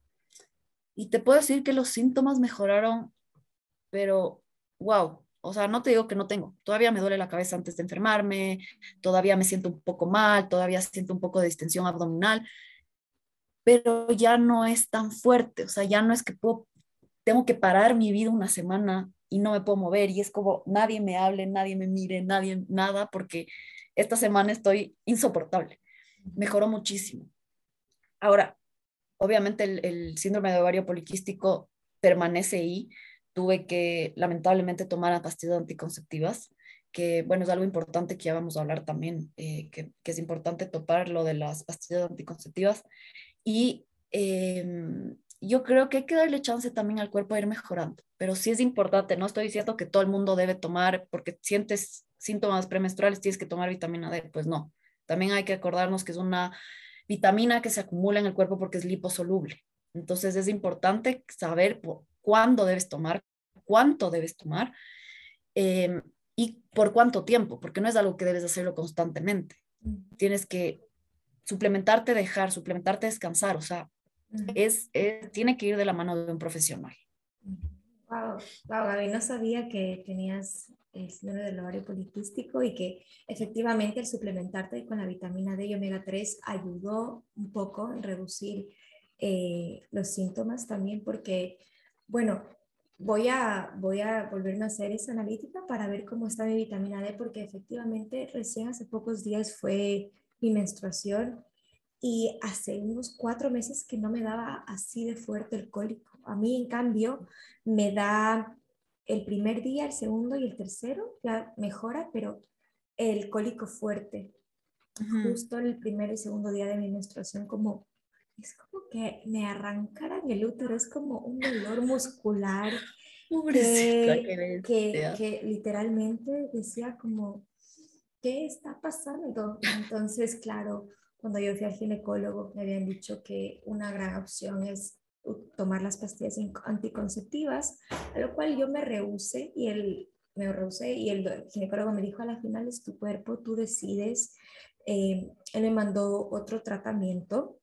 Y te puedo decir que los síntomas mejoraron, pero wow, O sea, no te digo que no tengo. Todavía me duele la cabeza antes de enfermarme, todavía me siento un poco mal, todavía siento un poco de distensión abdominal, pero ya no es tan fuerte. O sea, ya no es que puedo, tengo que parar mi vida una semana y no me puedo mover y es como nadie me hable, nadie me mire, nadie, nada, porque esta semana estoy insoportable. Mejoró muchísimo. Ahora, obviamente el, síndrome de ovario poliquístico permanece ahí, tuve que lamentablemente tomar pastillas anticonceptivas, que bueno, es algo importante que ya vamos a hablar también, eh, que, es importante topar lo de las pastillas anticonceptivas. Y eh, yo creo que hay que darle chance también al cuerpo a ir mejorando, pero sí es importante, no estoy diciendo que todo el mundo debe tomar, porque sientes síntomas premenstruales, tienes que tomar vitamina D, pues no. También hay que acordarnos que es una vitamina que se acumula en el cuerpo porque es liposoluble. Entonces es importante saber cuándo debes tomar, cuánto debes tomar eh, y por cuánto tiempo, porque no es algo que debes hacerlo constantemente. Tienes que suplementarte, dejar, suplementarte, descansar, o sea, es, tiene que ir de la mano de un profesional. Wow, wow, Gaby, no sabía que tenías el síndrome del ovario poliquístico y que efectivamente el suplementarte con la vitamina D y omega 3 ayudó un poco en reducir eh, los síntomas también porque, bueno, voy a, voy a volverme a hacer esa analítica para ver cómo está mi vitamina D, porque efectivamente recién hace pocos días fue mi menstruación y hace unos cuatro meses que no me daba así de fuerte el cólico. A mí, en cambio, me da el primer día, el segundo y el tercero, ya mejora, pero el cólico fuerte, justo el primer y segundo día de mi menstruación, como es como que me arrancaran el útero, es como un dolor muscular que, que, que, literalmente decía como, ¿qué está pasando? Entonces, claro, cuando yo fui al ginecólogo me habían dicho que una gran opción es tomar las pastillas anticonceptivas, a lo cual yo me rehusé y el, me rehusé y el ginecólogo me dijo a la final es tu cuerpo, tú decides. Eh, él me mandó otro tratamiento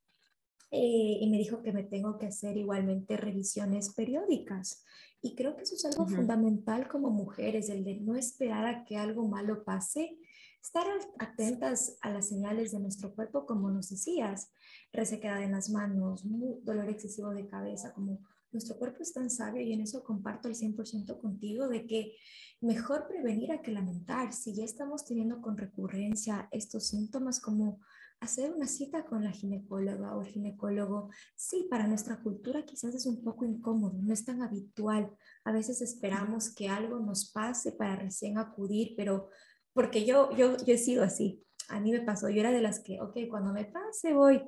eh, y me dijo que me tengo que hacer igualmente revisiones periódicas. Y creo que eso es algo fundamental como mujeres, el de no esperar a que algo malo pase, estar atentas a las señales de nuestro cuerpo, como nos decías, resequedad en las manos, dolor excesivo de cabeza, como nuestro cuerpo es tan sabio y en eso comparto el 100% contigo de que mejor prevenir a que lamentar. Si ya estamos teniendo con recurrencia estos síntomas como hacer una cita con la ginecóloga o el ginecólogo, sí, para nuestra cultura quizás es un poco incómodo, no es tan habitual. A veces esperamos que algo nos pase para recién acudir, pero porque yo, yo, yo he sido así. A mí me pasó, yo era de las que, ok, cuando me pase voy,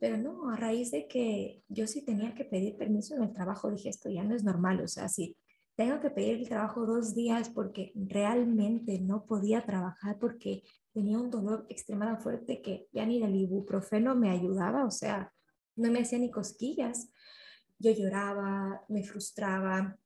pero no, a raíz de que yo sí tenía que pedir permiso en el trabajo, dije, esto ya no es normal, o sea, sí, tengo que pedir el trabajo dos días porque realmente no podía trabajar porque tenía un dolor extremadamente fuerte que ya ni el ibuprofeno me ayudaba, o sea, no me hacía ni cosquillas. Yo lloraba, me frustraba,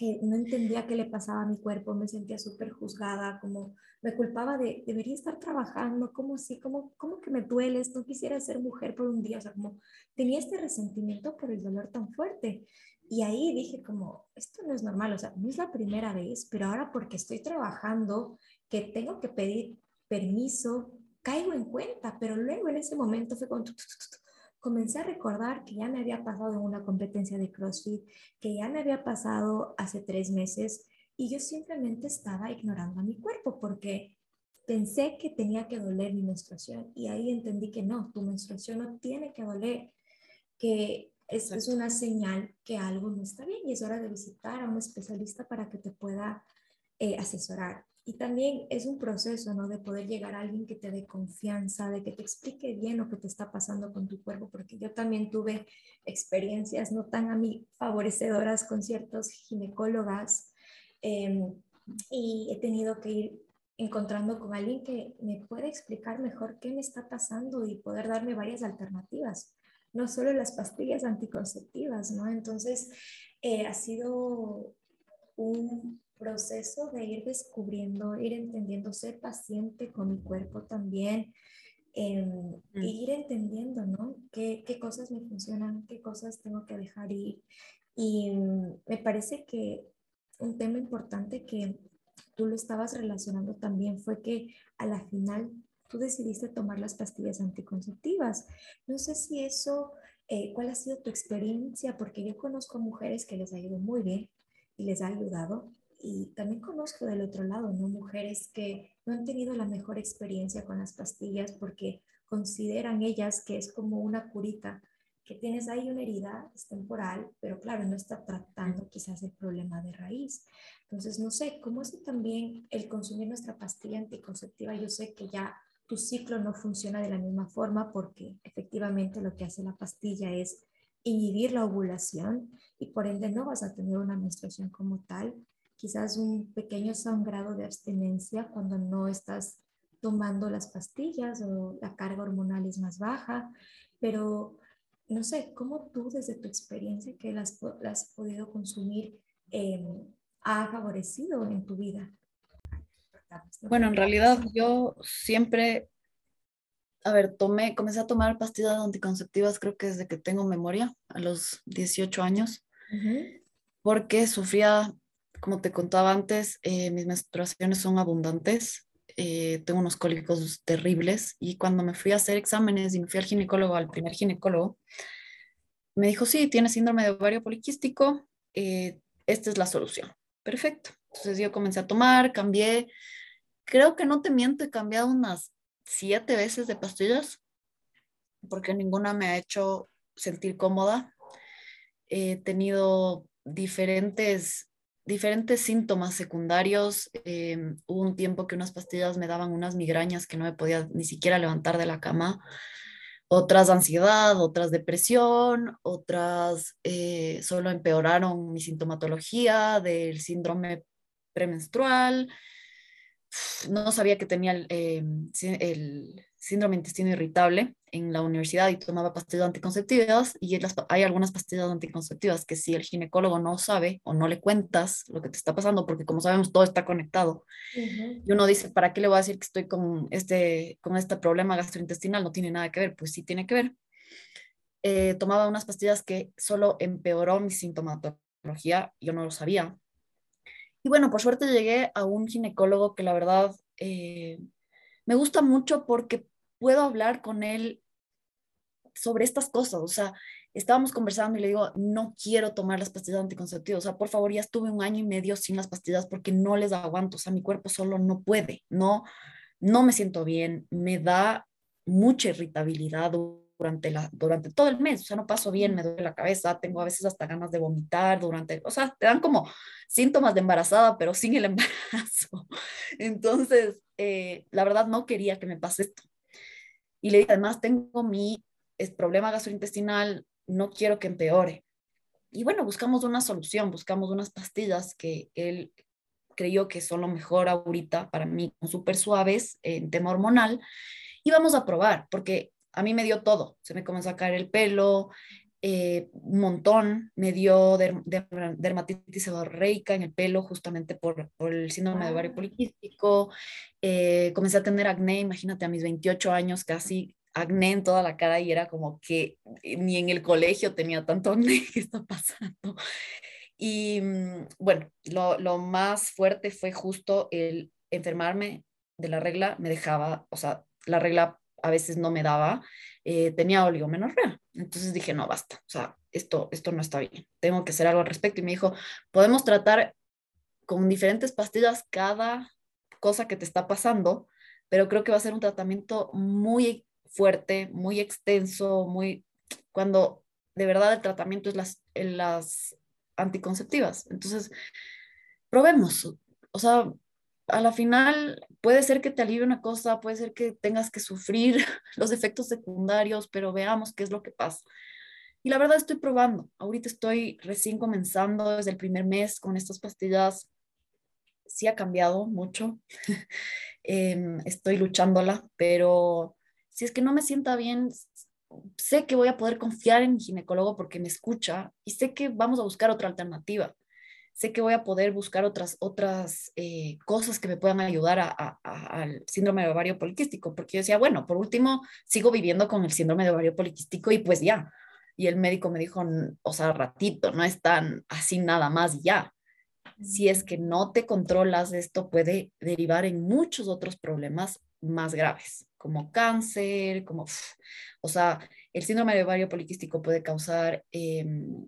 eh, no entendía qué le pasaba a mi cuerpo, me sentía súper juzgada, como me culpaba de, debería estar trabajando, como si, como, como que me dueles, no quisiera ser mujer por un día, o sea, como tenía este resentimiento por el dolor tan fuerte. Y ahí dije como, esto no es normal, o sea, no es la primera vez, pero ahora porque estoy trabajando, que tengo que pedir permiso, caigo en cuenta, pero luego en ese momento fue cuando comencé a recordar que ya me había pasado en una competencia de CrossFit, que ya me había pasado hace tres meses y yo simplemente estaba ignorando a mi cuerpo porque pensé que tenía que doler mi menstruación y ahí entendí que no, tu menstruación no tiene que doler, que es, es una señal que algo no está bien y es hora de visitar a un especialista para que te pueda eh, asesorar. Y también es un proceso, ¿no? De poder llegar a alguien que te dé confianza, de que te explique bien lo que te está pasando con tu cuerpo, porque yo también tuve experiencias no tan a mí favorecedoras con ciertos ginecólogas em, y he tenido que ir encontrando con alguien que me puede explicar mejor qué me está pasando y poder darme varias alternativas, no solo las pastillas anticonceptivas, ¿no? Entonces, eh, ha sido un proceso de ir descubriendo, ir entendiendo, ser paciente con mi cuerpo también, eh, ir entendiendo, ¿no? ¿Qué, ¿Qué, cosas me funcionan, qué cosas tengo que dejar ir. Y mm, me parece que un tema importante que tú lo estabas relacionando también fue que a la final tú decidiste tomar las pastillas anticonceptivas. No sé si eso, eh, ¿cuál ha sido tu experiencia? Porque yo conozco mujeres que les ha ido muy bien y les ha ayudado. Y también conozco del otro lado, ¿no? Mujeres que no han tenido la mejor experiencia con las pastillas porque consideran ellas que es como una curita que tienes ahí una herida, es temporal, pero claro, no está tratando quizás el problema de raíz. Entonces, no sé, ¿cómo es también el consumir nuestra pastilla anticonceptiva? Yo sé que ya tu ciclo no funciona de la misma forma porque efectivamente lo que hace la pastilla es inhibir la ovulación y por ende no vas a tener una menstruación como tal. Quizás un pequeño sangrado de abstinencia cuando no estás tomando las pastillas o la carga hormonal es más baja, pero no sé, ¿cómo tú desde tu experiencia que las, has podido consumir em, ha favorecido en tu vida? Bueno, en realidad yo siempre, a ver, tomé, comencé a tomar pastillas anticonceptivas creo que desde que tengo memoria, a los 18 años, porque sufría, como te contaba antes, eh, mis menstruaciones son abundantes eh, tengo unos cólicos terribles y cuando me fui a hacer exámenes y me fui al ginecólogo, al primer ginecólogo, me dijo, sí, tiene síndrome de ovario poliquístico, eh, esta es la solución. Perfecto. Entonces yo comencé a tomar, cambié, creo que no te miento, he cambiado unas siete veces de pastillas porque ninguna me ha hecho sentir cómoda. He tenido diferentes diferentes síntomas secundarios. Em, hubo un tiempo que unas pastillas me daban unas migrañas que no me podía ni siquiera levantar de la cama, otras ansiedad, otras depresión, otras eh, solo empeoraron mi sintomatología del síndrome premenstrual. No sabía que tenía el, em, el síndrome intestino irritable en la universidad y tomaba pastillas anticonceptivas y hay algunas pastillas anticonceptivas que si el ginecólogo no sabe o no le cuentas lo que te está pasando, porque como sabemos todo está conectado, y uno dice, ¿para qué le voy a decir que estoy con este, con este problema gastrointestinal? No tiene nada que ver, pues sí tiene que ver. Eh, tomaba unas pastillas que solo empeoró mi sintomatología, yo no lo sabía. Y bueno, por suerte llegué a un ginecólogo que la verdad eh, me gusta mucho porque puedo hablar con él sobre estas cosas. O sea, estábamos conversando y le digo, no quiero tomar las pastillas anticonceptivas. O sea, por favor, ya estuve un año y medio sin las pastillas porque no les aguanto. O sea, mi cuerpo solo no puede. No, no me siento bien. Me da mucha irritabilidad durante, la, durante todo el mes. O sea, no paso bien, me duele la cabeza, tengo a veces hasta ganas de vomitar durante, o sea, te dan como síntomas de embarazada, pero sin el embarazo. Entonces, eh, la verdad no quería que me pase esto. Y le dije, además tengo mi problema gastrointestinal, no quiero que empeore. Y bueno, buscamos una solución, buscamos unas pastillas que él creyó que son lo mejor ahorita para mí, súper suaves en tema hormonal. Y vamos a probar, porque a mí me dio todo. Se me comenzó a caer el pelo, eh, un montón, me dio dermatitis seborreica en el pelo justamente por, por el síndrome de ovario ah. poliquístico, eh, comencé a tener acné, imagínate a mis 28 años casi acné en toda la cara y era como que eh, ni en el colegio tenía tanto acné que está pasando. Y mm, bueno, lo, lo más fuerte fue justo el enfermarme de la regla, me dejaba, o sea, la regla a veces no me daba, eh, tenía oligomenorrea. Entonces dije, no, basta, o sea, esto, esto no está bien, tengo que hacer algo al respecto. Y me dijo, podemos tratar con diferentes pastillas cada cosa que te está pasando, pero creo que va a ser un tratamiento muy fuerte, muy extenso, muy, cuando de verdad el tratamiento es las, las anticonceptivas. Entonces, probemos, o sea, a la final puede ser que te alivie una cosa, puede ser que tengas que sufrir los efectos secundarios, pero veamos qué es lo que pasa. Y la verdad estoy probando. Ahorita estoy recién comenzando desde el primer mes con estas pastillas. Sí ha cambiado mucho. Em, estoy luchándola, pero si es que no me sienta bien, sé que voy a poder confiar en mi ginecólogo porque me escucha y sé que vamos a buscar otra alternativa sé que voy a poder buscar otras, otras eh, cosas que me puedan ayudar a, al síndrome de ovario poliquístico, porque yo decía, bueno, por último, sigo viviendo con el síndrome de ovario poliquístico y pues ya. Y el médico me dijo, o sea, ratito, no es tan así nada más ya. si es que no te controlas, esto puede derivar en muchos otros problemas más graves, como cáncer, como, o sea, el síndrome de ovario poliquístico puede causar em,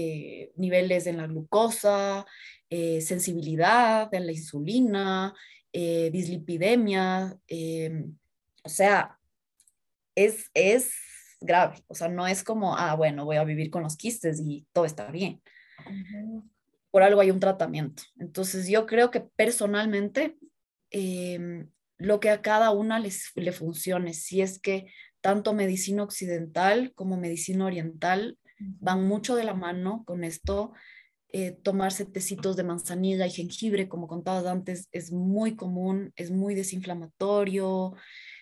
eh, niveles en la glucosa, eh, sensibilidad en la insulina, eh, dislipidemia, em, o sea, es, es grave, o sea, no es como, ah, bueno, voy a vivir con los quistes y todo está bien. Por algo hay un tratamiento. Entonces, yo creo que personalmente, em, lo que a cada una les, le funcione, si es que tanto medicina occidental como medicina oriental van mucho de la mano con esto. Eh, tomarse de manzanilla y jengibre, como contabas antes, es muy común, es muy desinflamatorio.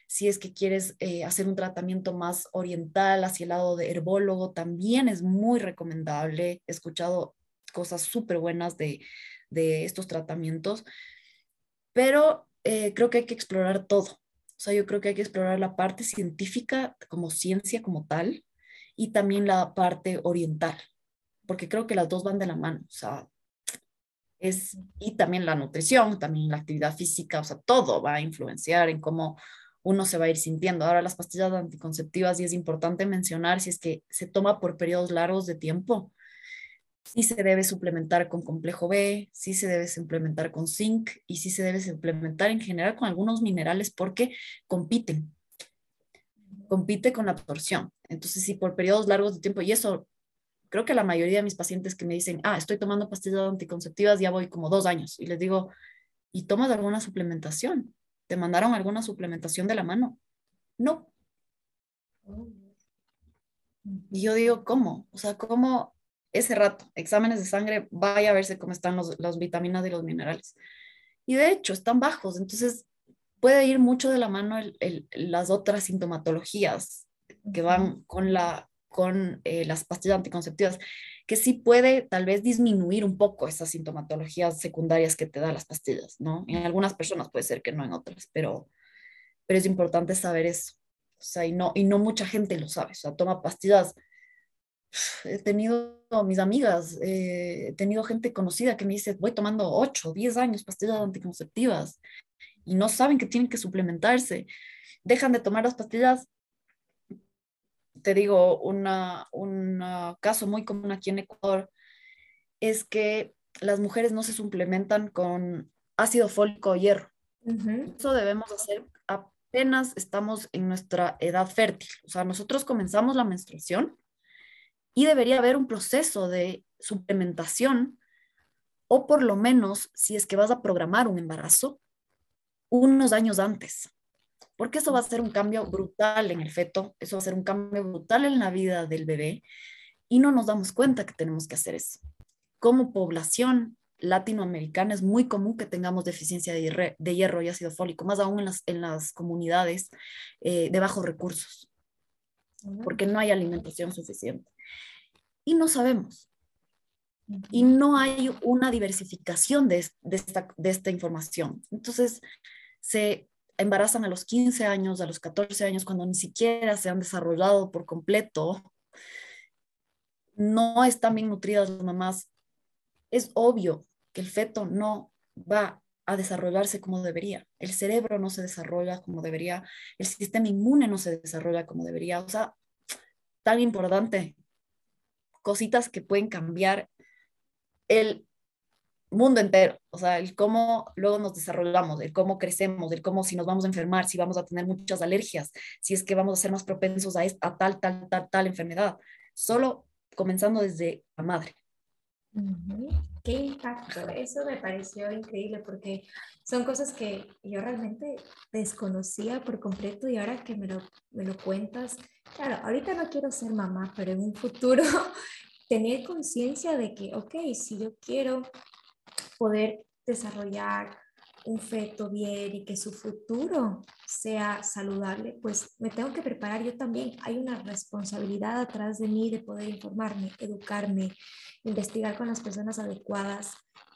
Si es que quieres eh, hacer un tratamiento más oriental hacia el lado de herbólogo, también es muy recomendable. He escuchado cosas súper buenas de, de, estos tratamientos, pero eh, creo que hay que explorar todo. O sea, yo creo que hay que explorar la parte científica como ciencia como tal y también la parte oriental, porque creo que las dos van de la mano. O sea, es, y también la nutrición, también la actividad física, o sea, todo va a influenciar en cómo uno se va a ir sintiendo. Ahora las pastillas anticonceptivas, y es importante mencionar si es que se toma por periodos largos de tiempo, sí se debe suplementar con complejo B, sí se debe suplementar con zinc y sí se debe suplementar en general con algunos minerales porque compiten, compite con la absorción. Entonces, si por periodos largos de tiempo, y eso creo que la mayoría de mis pacientes que me dicen, ah, estoy tomando pastillas anticonceptivas, ya voy como dos años, y les digo, ¿y tomas alguna suplementación? ¿Te mandaron alguna suplementación de la mano? No. Y yo digo, ¿cómo? O sea, ¿cómo ese rato, exámenes de sangre, vaya a verse cómo están los, las vitaminas y los minerales? Y de hecho, están bajos, entonces puede ir mucho de la mano las otras sintomatologías que van con, la, con eh, las pastillas anticonceptivas, que sí puede tal vez disminuir un poco esas sintomatologías secundarias que te dan las pastillas, ¿no? En algunas personas puede ser que no en otras, pero, pero es importante saber eso. O sea, y no, y no mucha gente lo sabe. O sea, toma pastillas. He tenido mis amigas, eh, he tenido gente conocida que me dice, voy tomando 8, 10 años pastillas anticonceptivas y no saben que tienen que suplementarse. Dejan de tomar las pastillas te digo, una, un caso muy común aquí en Ecuador es que las mujeres no se suplementan con ácido fólico o hierro. Eso debemos hacer apenas estamos en nuestra edad fértil. O sea, nosotros comenzamos la menstruación y debería haber un proceso de suplementación o por lo menos, si es que vas a programar un embarazo, unos años antes porque eso va a ser un cambio brutal en el feto, eso va a ser un cambio brutal en la vida del bebé y no nos damos cuenta que tenemos que hacer eso. Como población latinoamericana es muy común que tengamos deficiencia de, hierro y ácido fólico, más aún en las, en las comunidades eh, de bajos recursos, porque no hay alimentación suficiente. Y no sabemos. Y no hay una diversificación de, de, esta, de esta información. Entonces, se embarazan a los 15 años, a los 14 años, cuando ni siquiera se han desarrollado por completo, no están bien nutridas las mamás, es obvio que el feto no va a desarrollarse como debería. El cerebro no se desarrolla como debería, el sistema inmune no se desarrolla como debería. O sea, tan importante, cositas que pueden cambiar el mundo entero, o sea, el cómo luego nos desarrollamos, el cómo crecemos, el cómo si nos vamos a enfermar, si vamos a tener muchas alergias, si es que vamos a ser más propensos a, a tal, tal, tal, tal enfermedad, solo comenzando desde la madre. Qué impacto, eso me pareció increíble porque son cosas que yo realmente desconocía por completo y ahora que me lo, me lo cuentas, claro, ahorita no quiero ser mamá, pero en un futuro tener conciencia de que, ok, si yo quiero poder desarrollar un feto bien y que su futuro sea saludable, pues me tengo que preparar yo también. Hay una responsabilidad atrás de mí de poder informarme, educarme, investigar con las personas adecuadas.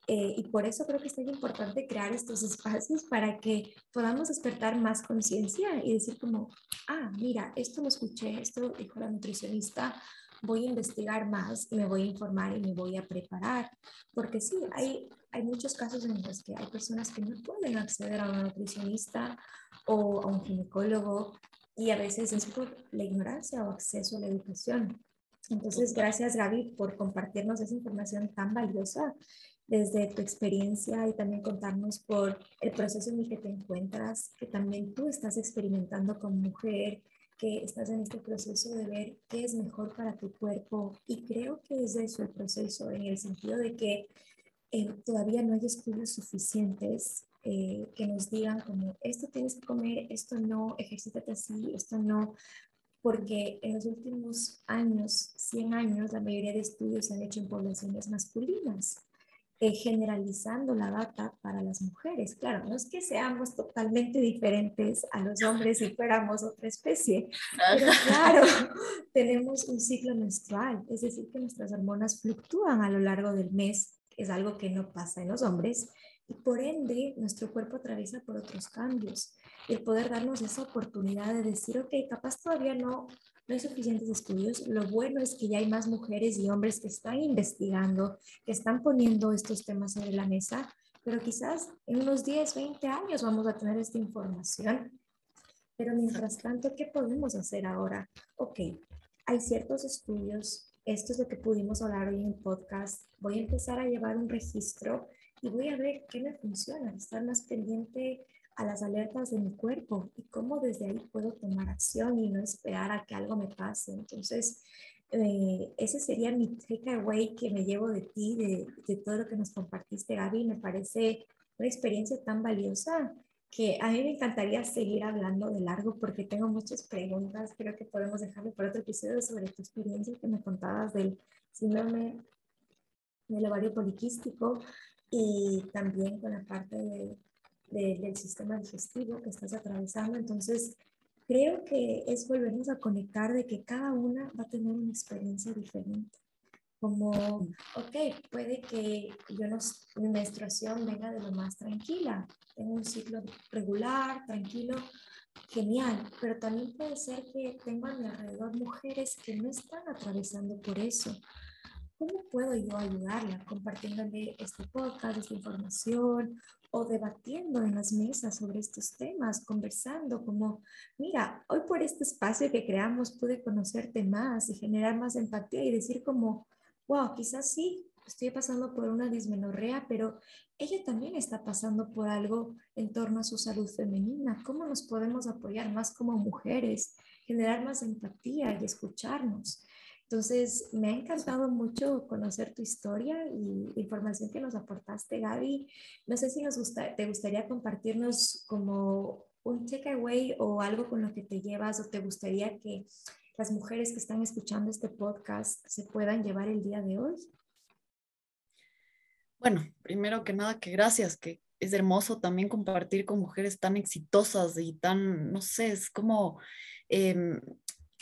Eh, y por eso creo que es tan importante crear estos espacios para que podamos despertar más conciencia y decir como, ah, mira, esto lo escuché, esto dijo la nutricionista, voy a investigar más me voy a informar y me voy a preparar. Porque sí, hay, hay muchos casos en los que hay personas que no pueden acceder a un nutricionista o a un ginecólogo y a veces es por la ignorancia o acceso a la educación. Entonces, gracias Gaby por compartirnos esa información tan valiosa desde tu experiencia y también contarnos por el proceso en el que te encuentras, que también tú estás experimentando como mujer, que estás en este proceso de ver qué es mejor para tu cuerpo. Y creo que es eso el proceso, en el sentido de que eh, todavía no hay estudios suficientes eh, que nos digan como esto tienes que comer, esto no, ejercítate así, esto no, porque en los últimos años, 100 años, la mayoría de estudios se han hecho en poblaciones masculinas. Eh, generalizando la data para las mujeres. Claro, no es que seamos totalmente diferentes a los hombres y fuéramos otra especie, pero claro, tenemos un ciclo menstrual, es decir, que nuestras hormonas fluctúan a lo largo del mes, es algo que no pasa en los hombres, y por ende nuestro cuerpo atraviesa por otros cambios. El poder darnos esa oportunidad de decir, ok, capaz todavía no no hay suficientes estudios. Lo bueno es que ya hay más mujeres y hombres que están investigando, que están poniendo estos temas sobre la mesa, pero quizás en unos 10, 20 años vamos a tener esta información. Pero mientras tanto, ¿qué podemos hacer ahora? Ok, hay ciertos estudios, esto es lo que pudimos hablar hoy en el podcast. Voy a empezar a llevar un registro y voy a ver qué me funciona, estar más pendiente a las alertas de mi cuerpo y cómo desde ahí puedo tomar acción y no esperar a que algo me pase. Entonces, eh, ese sería mi takeaway que me llevo de ti, de, de, todo lo que nos compartiste, Gaby. Me parece una experiencia tan valiosa que a mí me encantaría seguir hablando de largo porque tengo muchas preguntas. Creo que podemos dejarlo para otro episodio sobre tu experiencia que me contabas del síndrome del ovario poliquístico y también con la parte de del sistema digestivo que estás atravesando. Entonces, creo que es volvernos a conectar de que cada una va a tener una experiencia diferente. Como, ok, puede que yo no, mi menstruación venga de lo más tranquila, tengo un ciclo regular, tranquilo, genial, pero también puede ser que tengo a mi alrededor mujeres que no están atravesando por eso. ¿Cómo puedo yo ayudarla compartiéndole este podcast, esta información o debatiendo en las mesas sobre estos temas, conversando como, mira, hoy por este espacio que creamos pude conocerte más y generar más empatía y decir como, wow, quizás sí, estoy pasando por una dismenorrea, pero ella también está pasando por algo en torno a su salud femenina. ¿Cómo nos podemos apoyar más como mujeres, generar más empatía y escucharnos? Entonces, me ha encantado mucho conocer tu historia y información que nos aportaste, Gaby. No sé si nos gusta, te gustaría compartirnos como un takeaway o algo con lo que te llevas o te gustaría que las mujeres que están escuchando este podcast se puedan llevar el día de hoy. Bueno, primero que nada, que gracias, que es hermoso también compartir con mujeres tan exitosas y tan, no sé, es como... Em,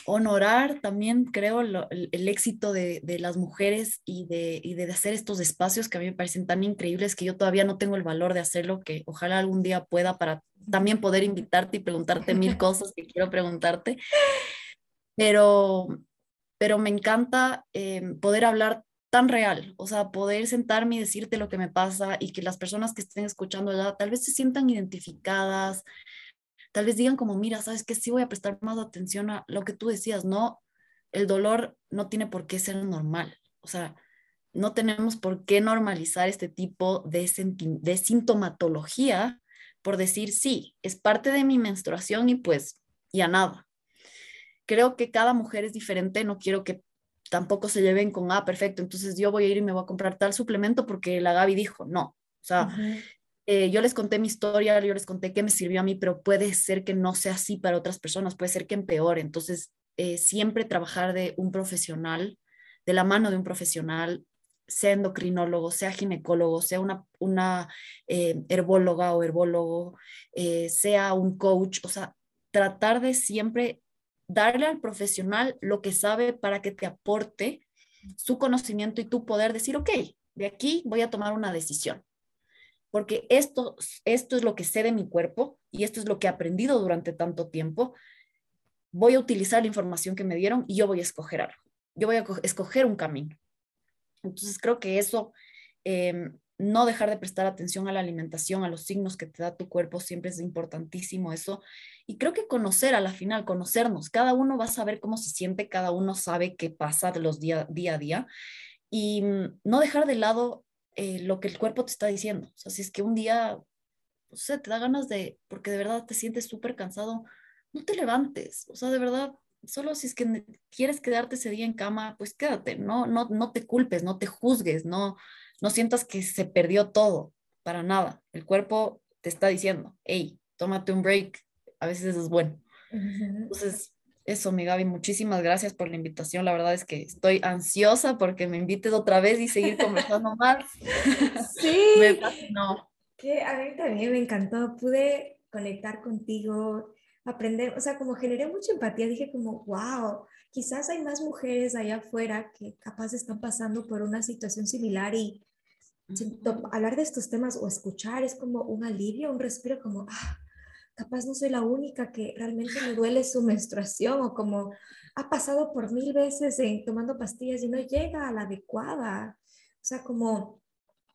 honorar también, creo, el, éxito de, las mujeres y de, y de hacer estos espacios que a mí me parecen tan increíbles que yo todavía no tengo el valor de hacerlo, que ojalá algún día pueda para también poder invitarte y preguntarte mil cosas que quiero preguntarte. Pero, pero me encanta eh, poder hablar tan real, o sea, poder sentarme y decirte lo que me pasa y que las personas que estén escuchando ya tal vez se sientan identificadas, tal vez digan como, mira, sabes que sí voy a prestar más atención a lo que tú decías, no, el dolor no tiene por qué ser normal, o sea, no tenemos por qué normalizar este tipo de, de sintomatología por decir, sí, es parte de mi menstruación y pues ya nada. Creo que cada mujer es diferente, no quiero que tampoco se lleven con, ah, perfecto, entonces yo voy a ir y me voy a comprar tal suplemento porque la Gaby dijo, no, o sea, eh, yo les conté mi historia, yo les conté qué me sirvió a mí, pero puede ser que no sea así para otras personas, puede ser que empeore. Entonces, eh, siempre trabajar de un profesional, de la mano de un profesional, sea endocrinólogo, sea ginecólogo, sea una, una eh, herbóloga o herbólogo, sea un coach, o sea, tratar de siempre darle al profesional lo que sabe para que te aporte su conocimiento y tu poder decir, ok, de aquí voy a tomar una decisión porque esto, esto es lo que sé de mi cuerpo y esto es lo que he aprendido durante tanto tiempo. Voy a utilizar la información que me dieron y yo voy a escoger algo. yo voy a escoger un camino. Entonces creo que eso, em, no dejar de prestar atención a la alimentación, a los signos que te da tu cuerpo, siempre es importantísimo eso. Y creo que conocer a la final, conocernos, cada uno va a saber cómo se siente, cada uno sabe qué pasa de los día, día a día. Y mm, no dejar de lado eh, lo que el cuerpo te está diciendo. O sea, si es que un día, no te da ganas de, porque de verdad te sientes súper cansado, no te levantes. O sea, de verdad, solo si es que quieres quedarte ese día en cama, pues quédate, no, no, no te culpes, no te juzgues, no, no sientas que se perdió todo, para nada. El cuerpo te está diciendo, hey, tómate un break, a veces eso es bueno. Entonces, eso, mi Gaby, muchísimas gracias por la invitación. La verdad es que estoy ansiosa porque me invites otra vez y seguir conversando más. Sí. no. Que a mí también me encantó. Pude conectar contigo, aprender, o sea, como generé mucha empatía, dije como, wow, quizás hay más mujeres allá afuera que capaz están pasando por una situación similar y hablar de estos temas o escuchar es como un alivio, un respiro como, ah, capaz no soy la única que realmente me duele su menstruación o como ha pasado por mil veces en, tomando pastillas y no llega a la adecuada. O sea, como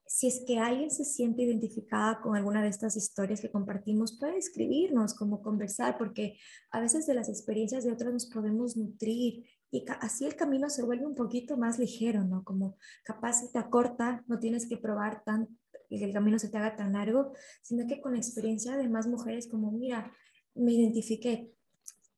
si es que alguien se siente identificada con alguna de estas historias que compartimos, puede escribirnos, como conversar, porque a veces de las experiencias de otros nos podemos nutrir y así el camino se vuelve un poquito más ligero, ¿no? Como capaz se te acorta, no tienes que probar tan, que el camino se te haga tan largo, sino que con experiencia de más mujeres como, mira, me identifiqué,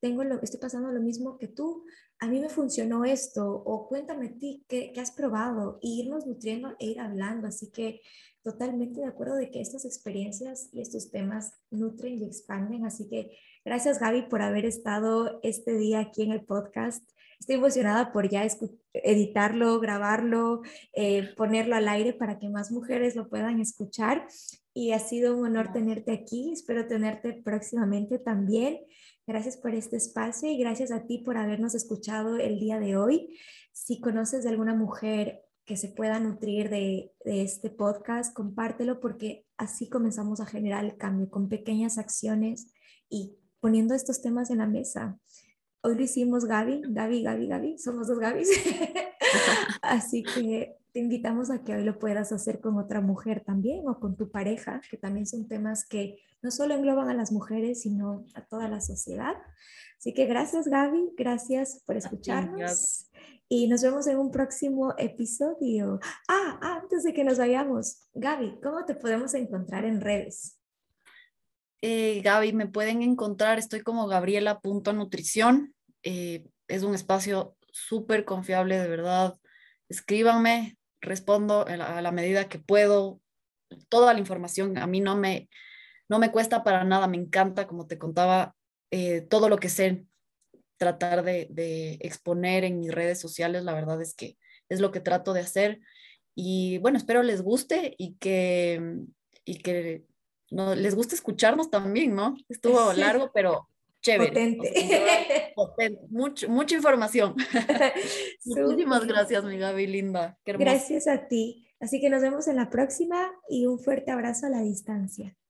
tengo lo, estoy pasando lo mismo que tú, a mí me funcionó esto, o cuéntame a ti qué, qué has probado, y irnos nutriendo e ir hablando. Así que totalmente de acuerdo de que estas experiencias y estos temas nutren y expanden. Así que gracias Gaby por haber estado este día aquí en el podcast. Estoy emocionada por ya editarlo, grabarlo, eh, ponerlo al aire para que más mujeres lo puedan escuchar. Y ha sido un honor tenerte aquí. Espero tenerte próximamente también. Gracias por este espacio y gracias a ti por habernos escuchado el día de hoy. Si conoces de alguna mujer que se pueda nutrir de, este podcast, compártelo porque así comenzamos a generar el cambio con pequeñas acciones y poniendo estos temas en la mesa. Hoy lo hicimos Gaby, Gaby, Gaby, Gaby, somos dos Gabys. así que te invitamos a que hoy lo puedas hacer con otra mujer también o con tu pareja, que también son temas que no solo engloban a las mujeres, sino a toda la sociedad. Así que gracias Gaby, gracias por escucharnos y nos vemos en un próximo episodio. Ah, antes de que nos vayamos, Gaby, ¿cómo te podemos encontrar en redes? Eh, Gaby, me pueden encontrar, estoy como gabriela.nutrición. Eh, es un espacio súper confiable, de verdad. Escríbanme, respondo a la, medida que puedo. Toda la información a mí no me, no me cuesta para nada, me encanta, como te contaba, eh, todo lo que sé tratar de, exponer en mis redes sociales, la verdad es que es lo que trato de hacer. Y bueno, espero les guste y que, y que no, les guste escucharnos también, ¿no? Estuvo largo, pero chévere. Potente. mucha información. Muchísimas gracias, mi Gaby, linda. gracias a ti. Así que nos vemos en la próxima y un fuerte abrazo a la distancia.